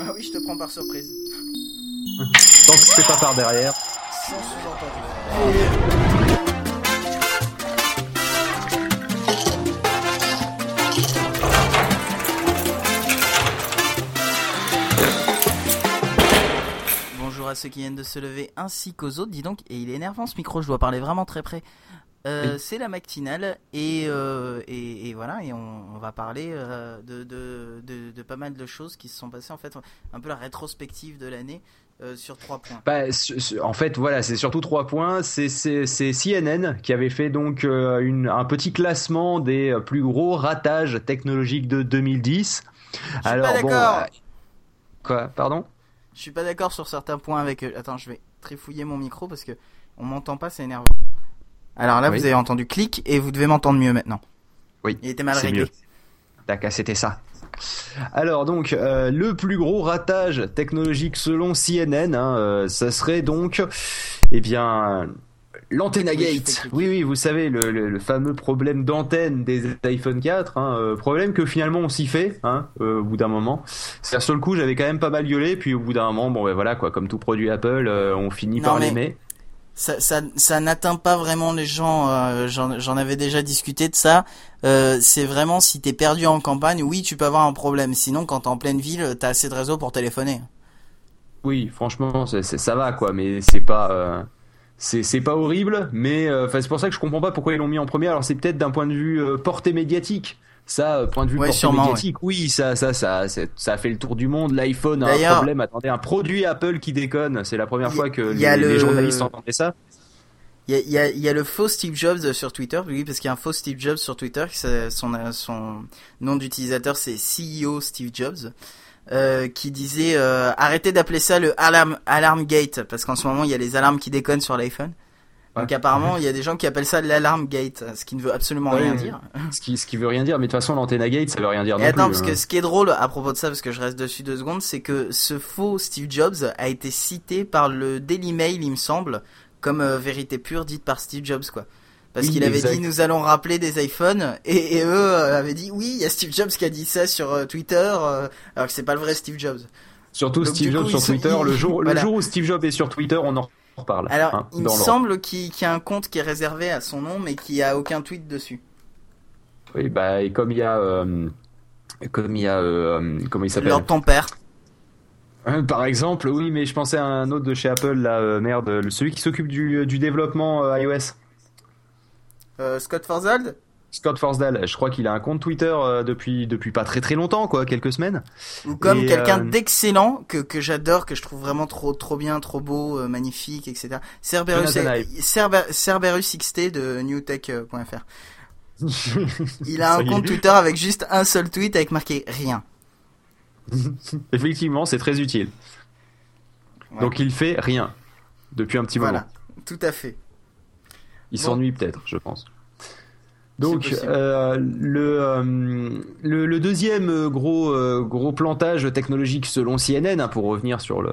Ah oui, je te prends par surprise. Tant que c'est pas par derrière. Sans sous-entendu. Bonjour à ceux qui viennent de se lever ainsi qu'aux autres. Dis donc, et il est énervant ce micro, je dois parler vraiment très près. Euh, Oui. C'est la matinale et, euh, et, et voilà et on, on va parler euh, de, de, de, de pas mal de choses qui se sont passées en fait un peu la rétrospective de l'année sur trois points. Bah, en fait, voilà, c'est surtout trois points. C'est CNN qui avait fait donc une, un petit classement des plus gros ratages technologiques de 2010. Je suis pas d'accord. euh, quoi, pardon? Je suis pas d'accord sur certains points avec. Attends, je vais trifouiller mon micro parce que on m'entend pas, c'est énervant. Alors là, Oui. vous avez entendu clic et vous devez m'entendre mieux maintenant. Oui, Il était mal réglé. mieux. D'accord, c'était ça. Alors donc, euh, le plus gros ratage technologique selon CNN, hein, euh, ça serait donc, eh bien, fais Gate. Oui, oui, vous savez, le, le- le fameux problème d'antenne des iPhone 4, hein, euh, problème que finalement on s'y fait, hein, au bout d'un moment. C'est sur le coup, j'avais quand même pas mal gueulé, puis au bout d'un moment, bon, ben voilà, quoi, comme tout produit Apple, on finit Non, par mais- l'aimer. Ça, ça, ça n'atteint pas vraiment les gens. euh, J'en avais déjà discuté de ça. Euh, c'est vraiment si t'es perdu en campagne, oui, tu peux avoir un problème. Sinon, quand t'es en pleine ville, t'as assez de réseau pour téléphoner. Oui, franchement, c'est- ça va quoi, mais c'est pas, euh, c'est pas horrible, mais c'est pour ça que je comprends pas pourquoi ils l'ont mis en premier. Alors c'est peut-être d'un point de vue portée médiatique. Ça, euh, point de vue Ouais, sûrement, médiatique, oui, ça, ça, ça, ça a fait le tour du monde. L'iPhone a un problème. Attendez, un produit Apple qui déconne, c'est la première y- fois que y les, journalistes entendaient ça. Il y a, y, a, il y a le faux Steve Jobs sur Twitter, oui, parce qu'il y a un faux Steve Jobs sur Twitter, son, euh, son nom d'utilisateur c'est CEO Steve Jobs, euh, qui disait euh, arrêtez d'appeler ça le alarm, alarm gate, parce qu'en ce moment il y a les alarmes qui déconnent sur l'iPhone. Donc apparemment il y a des gens qui appellent ça l'alarm gate, ce qui ne veut absolument Ouais, rien dire. Ce qui, ce qui veut rien dire, mais de toute façon l'antenna gate, ça veut rien dire Et non attends, plus. parce hein. que ce qui est drôle à propos de ça, parce que je reste dessus deux secondes, c'est que ce faux Steve Jobs a été cité par le Daily Mail, il me semble, comme euh, vérité pure dite par Steve Jobs, quoi. Parce Oui, qu'il avait exact. dit nous allons rappeler des iPhones et, et eux euh, avaient dit oui il y a Steve Jobs qui a dit ça sur euh, Twitter alors que c'est pas le vrai Steve Jobs. Surtout Donc, Steve Jobs coup, sur sont- Twitter, le jour, voilà. le jour où Steve Jobs est sur Twitter, on en Alors hein, il me semble qu'il y a un compte qui est réservé à son nom mais qui a aucun tweet dessus. Oui, bah, et comme il y a, euh, comme il y a, euh, comment il s'appelle? Leur ton père. Euh, Par exemple, oui, mais je pensais à un autre de chez Apple, là, euh, merde, celui qui s'occupe du, du développement euh, iOS. Euh, Scott Forzold Scott Forsdale, je crois qu'il a un compte Twitter euh, depuis depuis pas très très longtemps, quoi, quelques semaines. ou comme quelqu'un euh, d'excellent que, que j'adore, que je trouve vraiment trop trop bien, trop beau, euh, magnifique, etc. Cerberus. Cerber- Cerberus XT de newtech.fr. Il a un compte Twitter avec juste un seul tweet avec marqué rien. Effectivement, c'est très utile. Ouais. Donc il fait rien depuis un petit moment. Voilà, tout à fait. Il Bon. s'ennuie peut-être, je pense. Donc euh, le, euh, le le deuxième gros euh, gros plantage technologique selon CNN hein, pour revenir sur le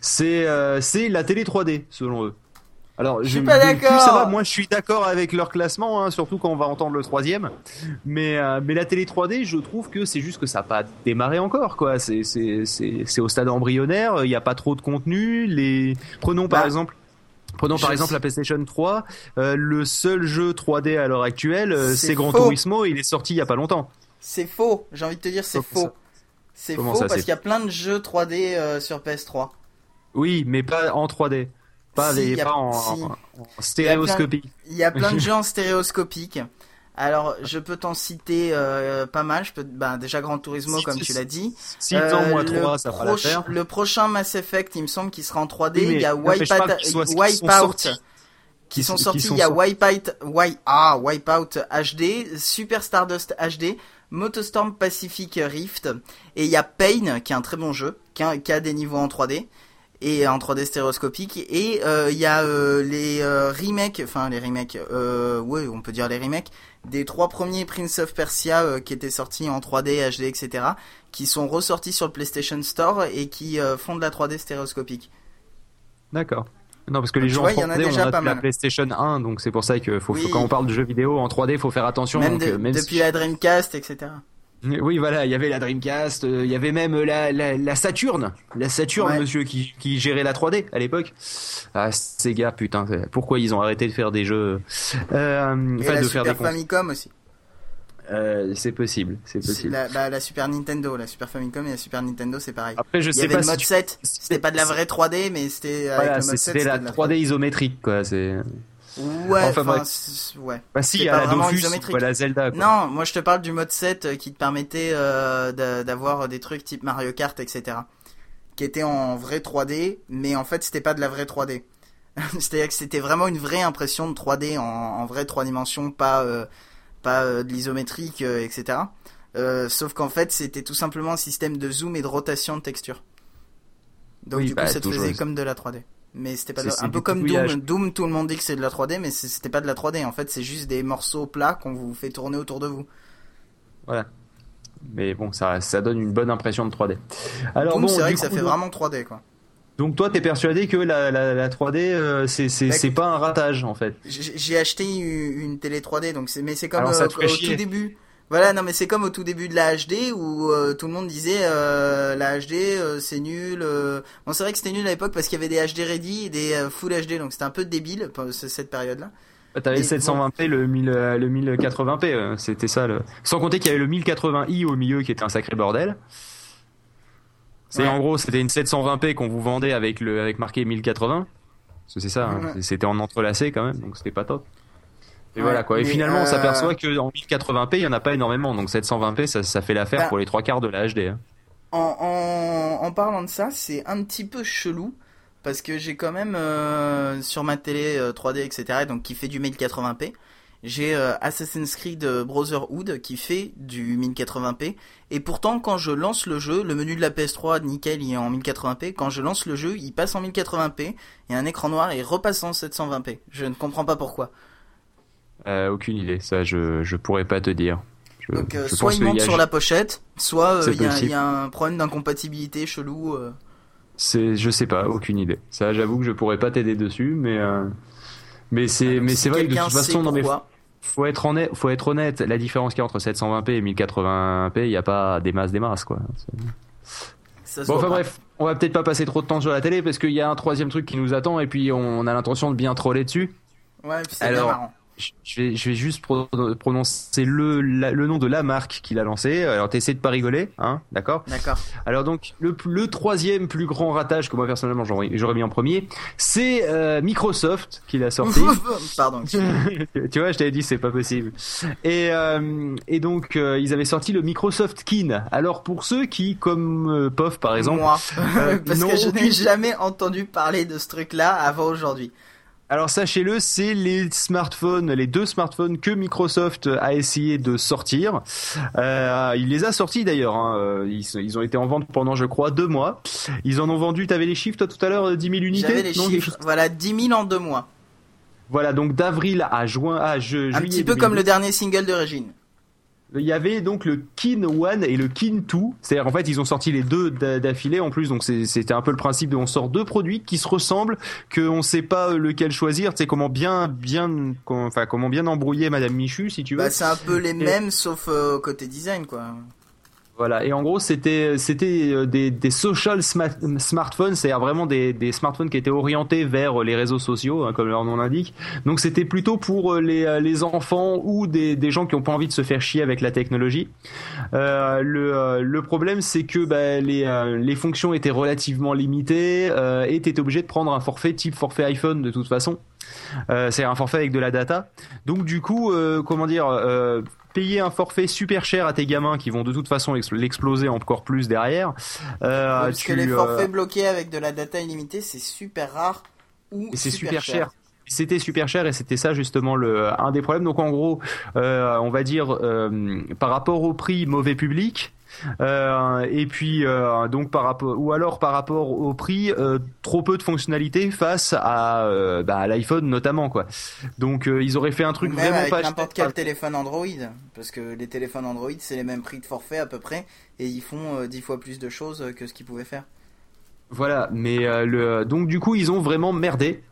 c'est euh, c'est la télé 3D selon eux. Alors Je suis pas d'accord. ça va, moi je suis d'accord avec leur classement, hein, surtout quand on va entendre le troisième. Mais euh, mais la télé 3D, je trouve que c'est juste que ça n'a pas démarré encore quoi. C'est c'est c'est c'est au stade embryonnaire. Il n'y a pas trop de contenu. Les prenons par Bah, exemple Prenons par je exemple sais- la PlayStation 3. euh, le seul jeu 3D à l'heure actuelle, euh, C'est Gran. Turismo. Il est sorti il y a pas longtemps. C'est faux, j'ai envie de te dire c'est faux. C'est faux ça, parce qu'il y a plein de jeux 3D euh, sur PS3. Oui, mais pas en 3D. Pas, Si, les- y a- pas en, si. en- en stéréoscopie. Il y a plein de jeux en stéréoscopique. Alors, je peux t'en citer euh, pas mal. Je peux, ben, déjà Gran Turismo, Si, comme si, tu si. l'as dit. 6 Euh, ans, moins le 3, ça fera l'affaire. Le prochain Mass Effect, il me semble qu'il sera en 3D. Oui, mais il y a Wipeout, sont sortis. qui sont sortis. il y a. Wipeout, Wi- ah, Wipeout HD, Super Stardust HD, Motostorm Pacific Rift, et il y a Pain, qui est un très bon jeu, qui a, qui a des niveaux en 3D et en 3D stéréoscopique et euh, il y a euh, les euh, remakes enfin les remakes ouais on peut dire les remakes des trois premiers Prince of Persia qui étaient sortis en 3D HD etc qui sont ressortis sur le PlayStation Store et qui font de la 3D stéréoscopique D'accord. Non, parce que les vois, en il y en a 3D, on déjà en a pas la mal. PlayStation 1, donc c'est pour ça que faut, Oui. faut- quand on parle de jeux vidéo en 3D, faut faire attention. même, donc, de- même depuis si- la Dreamcast etc Oui, voilà, il y avait la Dreamcast, euh, il y avait même la, la, la Saturn, la Saturn, Ouais. monsieur, qui, qui gérait la 3D à l'époque. Ah, Sega, putain, c'est- pourquoi ils ont arrêté de faire des jeux, euh, Et la de faire des Super Famicom aussi. Euh, c'est possible, c'est possible. La, bah, la Super Nintendo, la Super Famicom et la Super Nintendo, c'est pareil. Après, je Il y sais avait pas le si mode tu- 7. C'était pas de la vraie 3D, mais c'était avec Voilà, le c'est- mode 7. c'était la de 3D isométrique, quoi. C'est. Ouais, Enfin, enfin, bref. c'est- ouais. Bah si, il y a la vraiment Dofus, Zelda. Quoi. Non, moi je te parle du mode 7 euh, qui te permettait euh, d'a- d'avoir des trucs type Mario Kart, etc. Qui étaient en vrai 3D, mais en fait c'était pas de la vraie 3D. C'est-à-dire que c'était vraiment une vraie impression de 3D en, en vraie 3 dimensions, pas, euh, pas euh, de l'isométrique, euh, etc. Euh, sauf qu'en fait c'était tout simplement un système de zoom et de rotation de texture. Donc Oui, du coup bah, ça te faisait comme de la 3D. Mais c'était pas de un peu comme. Doom. Doom, tout le monde dit que c'est de la 3D, mais c'était pas de la 3D. En fait, c'est juste des morceaux plats qu'on vous fait tourner autour de vous. Voilà. Mais bon, ça, ça donne une bonne impression de 3D. Alors Doom, bon, c'est vrai que ça fait donc- vraiment 3D, quoi. Donc toi, t'es persuadé que la, la, la 3D, euh, c'est c'est Bah, c'est pas un ratage en fait. J'ai acheté une, une télé 3D, donc c'est, mais c'est comme euh, au chier. tout début. Voilà, non, mais c'est comme au tout début de la HD où euh, tout le monde disait euh, la HD euh, c'est nul. euh. Bon, c'est vrai que c'était nul à l'époque parce qu'il y avait des HD ready et des full HD, donc c'était un peu débile cette période-là. T'avais Et le 720p, le 1000, euh, le 1080p, euh, c'était ça. Le... Sans compter qu'il y avait le 1080i au milieu qui était un sacré bordel. C'est Ouais. en gros, c'était une 720p qu'on vous vendait avec le avec marqué 1080. Parce que c'est ça, hein, c'était en entrelacé quand même, donc c'était pas top. Et voilà quoi. Et finalement, on euh, s'aperçoit que en 1080p, il y en a pas énormément, donc 720p, ça, ça fait l'affaire Bah, pour les trois quarts de la HD. hein. En, en, en parlant de ça, c'est un petit peu chelou parce que j'ai quand même euh, sur ma télé euh, 3D etc. donc qui fait du 1080p. J'ai euh, Assassin's Creed euh, Brotherhood qui fait du 1080p et pourtant quand je lance le jeu, le menu de la PS3 nickel il est en 1080p. Quand je lance le jeu, il passe en 1080p, il y a un écran noir et il repasse en 720p. Je ne comprends pas pourquoi. Euh, aucune idée, ça je je pourrais pas te dire. Je, Donc euh, je soit il manque sur la pochette, soit euh, il y, a- y un problème d'incompatibilité chelou. C'est, je sais pas, aucune idée. Ça, j'avoue que je pourrais pas t'aider dessus, mais mais c'est, mais si c'est vrai que de toute façon, mais pourquoi, faut être honnête, faut être honnête. La différence qu'il y a entre 720p et 1080p, il y a pas des masses, des masses quoi. C'est- ça se Bon, enfin pas. bref, on va peut-être pas passer trop de temps sur la télé parce qu'il y a un troisième truc qui nous attend et puis on a l'intention de bien troller dessus. Ouais, puis c'est Alors, marrant. Je vais, je vais juste pro- prononcer le, la- le nom de la marque qui l'a lancé. Alors t'essaies de pas rigoler, hein, d'accord D'accord. Alors donc le, le troisième plus grand ratage que moi personnellement j'aurais mis en premier, c'est euh, Microsoft qui l'a sorti. Pardon. tu vois, je t'avais dit c'est pas possible. Et euh, et donc euh, ils avaient sorti le Microsoft Kin. Alors pour ceux qui, comme Pof par exemple, Moi. Parce que je n'ai jamais entendu parler de ce truc-là avant aujourd'hui. Alors sachez-le, c'est les smartphones, les deux smartphones que Microsoft a essayé de sortir. Euh, il les a sortis d'ailleurs. hein. Euh, Ils, ils ont été en vente pendant, je crois, deux mois. Ils en ont vendu. T'avais les chiffres toi tout à l'heure, euh, 10 000 unités? J'avais les Non, chiffres. Voilà, 10 000 en deux mois. Voilà, donc d'avril à juin, à ju- juillet. Un petit peu comme 2012. le dernier single de Régine. Il y avait donc le Kin One et le Kin 2. C'est-à-dire en fait ils ont sorti les deux d'a- d'affilée en plus. Donc c'est- c'était un peu le principe de on sort deux produits qui se ressemblent, qu'on sait pas lequel choisir. Tu sais comment bien bien enfin comment bien embrouiller Madame Michu si tu veux. Bah, c'est un peu les mêmes, sauf euh, côté design, quoi. Voilà, et en gros, c'était c'était euh, des, des social sma- smartphones, c'est-à-dire vraiment des, des smartphones qui étaient orientés vers les réseaux sociaux, hein, comme leur nom l'indique. Donc c'était plutôt pour euh, les, euh, les enfants ou des, des gens qui n'ont pas envie de se faire chier avec la technologie. Euh, le, euh, le problème, c'est que bah, les, euh, les fonctions étaient relativement limitées euh, et t'étais obligé de prendre un forfait type forfait iPhone de toute façon. Euh, c'est un forfait avec de la data. Donc du coup, euh, comment dire, euh, payer un forfait super cher à tes gamins qui vont de toute façon ex- l'exploser encore plus derrière. Euh, Parce tu, que les euh, forfaits bloqués avec de la data illimitée, c'est super rare. Ou et c'est super cher. C'était super cher et c'était ça justement le un des problèmes. Donc en gros, euh, on va dire euh, par rapport au prix mauvais public. Euh, et puis euh, donc par rapport ou alors par rapport au prix euh, trop peu de fonctionnalités face à, bah, à l'iPhone notamment quoi. Donc ils auraient fait un truc Même vraiment avec pas n'importe quel téléphone Android. Parce que les téléphones Android, c'est les mêmes prix de forfait à peu près. Et ils font 10 fois plus de choses que ce qu'ils pouvaient faire. Voilà, mais euh, le donc du coup ils ont vraiment merdé.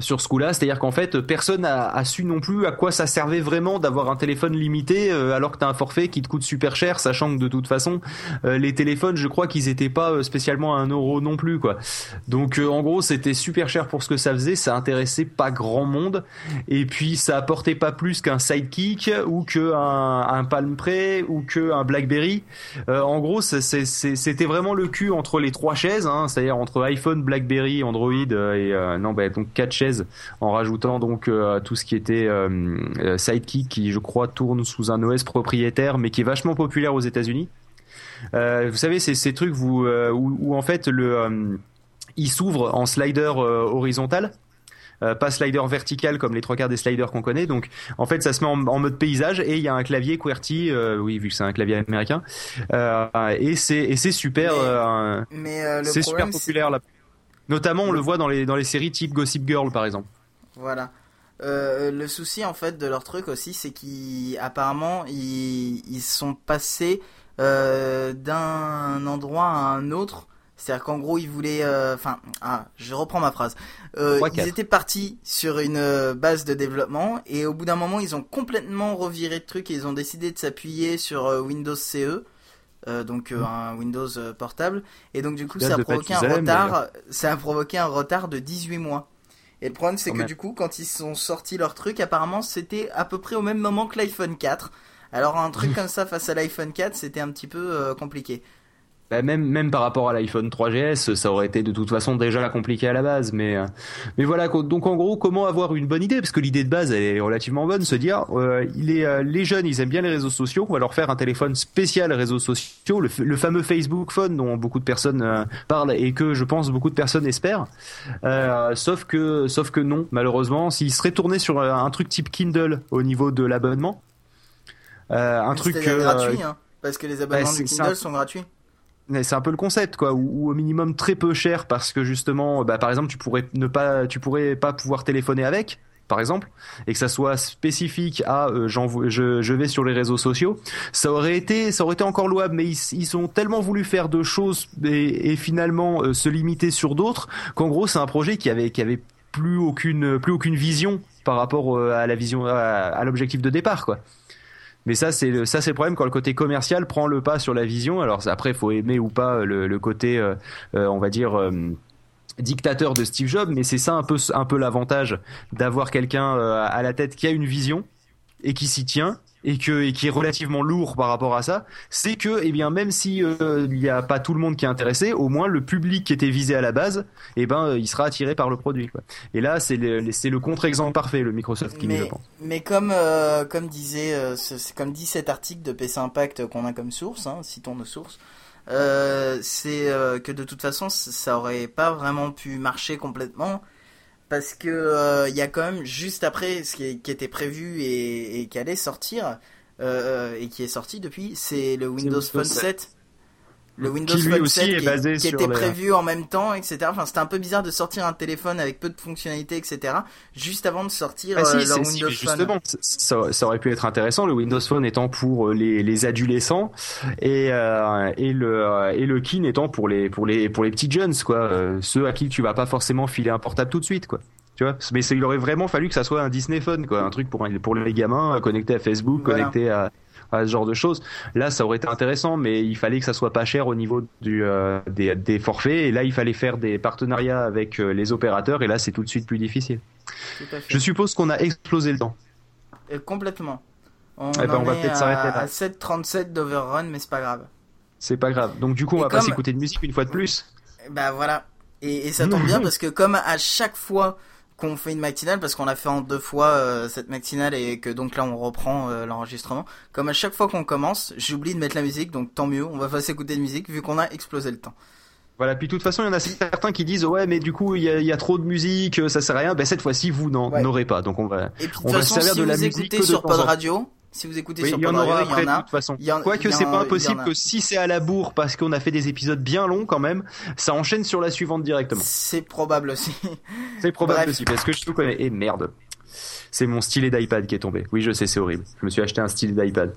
Sur ce coup-là, c'est-à-dire qu'en fait, personne a, su non plus à quoi ça servait vraiment d'avoir un téléphone limité euh, alors que t'as un forfait qui te coûte super cher, sachant que de toute façon, euh, les téléphones, je crois qu'ils étaient pas euh, spécialement à un euro non plus, quoi. Donc en gros, c'était super cher pour ce que ça faisait, ça intéressait pas grand monde, et puis ça apportait pas plus qu'un Sidekick ou que un, Palm Pre ou que un BlackBerry. en gros, c'était vraiment le cul entre les trois chaises, hein, c'est-à-dire entre iPhone, BlackBerry, Android et non, bah donc quatre chaises en rajoutant donc euh, tout ce qui était euh, euh, Sidekick qui je crois tourne sous un OS propriétaire mais qui est vachement populaire aux États-Unis. vous savez, c'est ces trucs où, où, en fait le il s'ouvre en slider horizontal. pas slider vertical comme les trois quarts des sliders qu'on connaît. Donc, en fait, ça se met en, mode paysage et il y a un clavier QWERTY, oui, vu que c'est un clavier américain, et c'est et c'est super, c'est super populaire là. Notamment, on le voit dans les, dans les séries type Gossip Girl, par exemple. Voilà. Euh, le souci, en fait, de leur truc aussi, c'est qu'apparemment, ils, ils sont passés euh, d'un endroit à un autre. C'est-à-dire qu'en gros, ils voulaient... Euh, enfin, ah, je reprends ma phrase. ils étaient partis sur une base de développement et au bout d'un moment, ils ont complètement reviré de truc et ils ont décidé de s'appuyer sur Windows CE. Euh, donc euh, un Windows euh, portable. Et donc du coup ça a provoqué un retard ça a provoqué un retard de 18 mois. Et le problème c'est que du coup quand ils sont sortis leur truc apparemment c'était à peu près au même moment que l'iPhone 4 alors un truc comme ça face à l'iPhone 4 c'était un petit peu compliqué bah, même même par rapport à l'iPhone 3GS, ça aurait été de toute façon déjà la compliqué à la base. Mais euh, mais voilà. Donc en gros, comment avoir une bonne idée? Parce que l'idée de base elle est relativement bonne. Se dire, euh, il est, euh, les jeunes, ils aiment bien les réseaux sociaux. On va leur faire un téléphone spécial réseaux sociaux, le, le fameux Facebook Phone dont beaucoup de personnes euh, parlent et que je pense beaucoup de personnes espèrent. sauf que sauf que non, malheureusement, s'il serait tourné sur un truc type Kindle au niveau de l'abonnement, un truc gratuit, hein, parce que les abonnements de Kindle sont gratuits c'est un peu le concept quoi ou, au minimum très peu cher parce que justement bah, par exemple tu pourrais ne pas tu pourrais pas pouvoir téléphoner avec par exemple et que ça soit spécifique à euh, je, je, vais sur les réseaux sociaux ça aurait été ça aurait été encore louable mais ils, ils ont tellement voulu faire de choses et, et finalement euh, se limiter sur d'autres qu'en gros c'est un projet qui avait qui avait plus aucune plus aucune vision par rapport euh, à la vision à l'objectif de départ quoi mais ça, c'est le, ça, c'est le problème quand le côté commercial prend le pas sur la vision. Alors après, faut aimer ou pas le, côté, euh, euh, on va dire. Euh, dictateur de Steve Jobs, mais c'est ça un peu l'avantage d'avoir quelqu'un à la tête qui a une vision et qui s'y tient et que et qui est relativement lourd par rapport à ça, c'est que eh bien même si euh, il n'y a pas tout le monde qui est intéressé, au moins le public qui était visé à la base, eh ben euh, il sera attiré par le produit. Quoi. Et là c'est le c'est le contre-exemple parfait le Microsoft qui mais, je pense. Mais comme euh, comme disait comme dit cet article de PC Impact qu'on a comme source, hein, citons nos sources. c'est que de toute façon ça aurait pas vraiment pu marcher complètement parce que il euh, y a quand même juste après ce qui, qui était prévu et, et, qui allait sortir euh, et qui est sorti depuis, c'est le Windows Phone 7. Le Windows Phone 7 qui, était prévu en même temps, etc. Enfin, c'était un peu bizarre de sortir un téléphone avec peu de fonctionnalités, etc. Juste avant de sortir ah, euh, Windows Phone. Justement, ça, ça, aurait pu être intéressant. Le Windows Phone étant pour les, les adolescents et euh, et le et le Kin étant pour les pour les pour les petits jeunes, quoi. Euh, ceux à qui tu vas pas forcément filer un portable tout de suite, quoi. Tu vois, mais il aurait vraiment fallu que ça soit un Disney Phone, quoi, un truc pour pour les gamins connecté à Facebook, connecté à à ce genre de choses. Là, ça aurait été intéressant, mais il fallait que ça soit pas cher au niveau du, euh, des, des, forfaits. Et là, il fallait faire des partenariats avec euh, les opérateurs. Et là, c'est tout de suite plus difficile. Je suppose qu'on a explosé le temps. Euh, complètement. On, eh ben, on va peut-être s'arrêter là. À 7.37 d'overrun, mais c'est pas grave. C'est pas grave. Donc du coup, on va pas s'écouter de musique une fois de plus. Bah voilà. Et, et ça tombe bien parce que comme à chaque fois qu'on fait une matinale parce qu'on a fait en deux fois euh, cette matinale et que donc là on reprend euh, l'enregistrement. Comme à chaque fois qu'on commence, j'oublie de mettre la musique, donc tant mieux, on va pas s'écouter de musique vu qu'on a explosé le temps. Voilà, puis de toute façon, il y en a certains qui disent ouais, mais du coup, il y a, trop de musique, ça sert à rien. Ben cette fois-ci, vous n'en aurez pas, donc on va, et puis, on va se servir de la musique que sur Pod Radio. Si vous écoutez sur il y en aura après, de toute façon. Quoique c'est pas impossible que si c'est à la bourre parce qu'on a fait des épisodes bien longs quand même, ça enchaîne sur la suivante directement. C'est probable aussi. C'est probable aussi parce que je tout connais. Et merde. C'est mon stylet d'iPad qui est tombé. Oui, je sais, c'est horrible. Je me suis acheté un stylet d'iPad.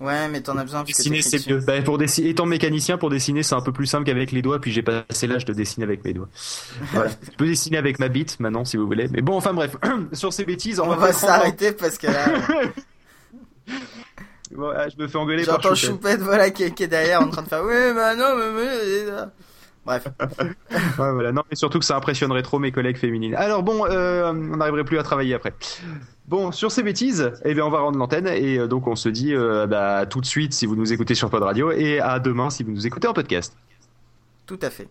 Ouais, mais t'en as besoin. Dessiner, c'est mieux. Bah, pour dessiner, étant mécanicien, pour dessiner, c'est un peu plus simple qu'avec les doigts, puis j'ai passé l'âge de dessiner avec mes doigts. Voilà. Je peux dessiner avec ma bite maintenant, si vous voulez. Mais bon, enfin bref, sur ces bêtises, On va va s'arrêter parce que là, Bon, ah, je me fais engueuler par Choupette. Choupette, voilà, qui est, qui est derrière en train de faire, oui, bah non, mais, Bref. Ouais, voilà. Non, mais surtout que ça impressionnerait trop mes collègues féminines. Alors bon, euh, on n'arriverait plus à travailler après. Bon, sur ces bêtises, eh bien, on va rendre l'antenne et euh, donc on se dit euh, bah, à tout de suite si vous nous écoutez sur Pod Radio et à demain si vous nous écoutez en podcast. Tout à fait.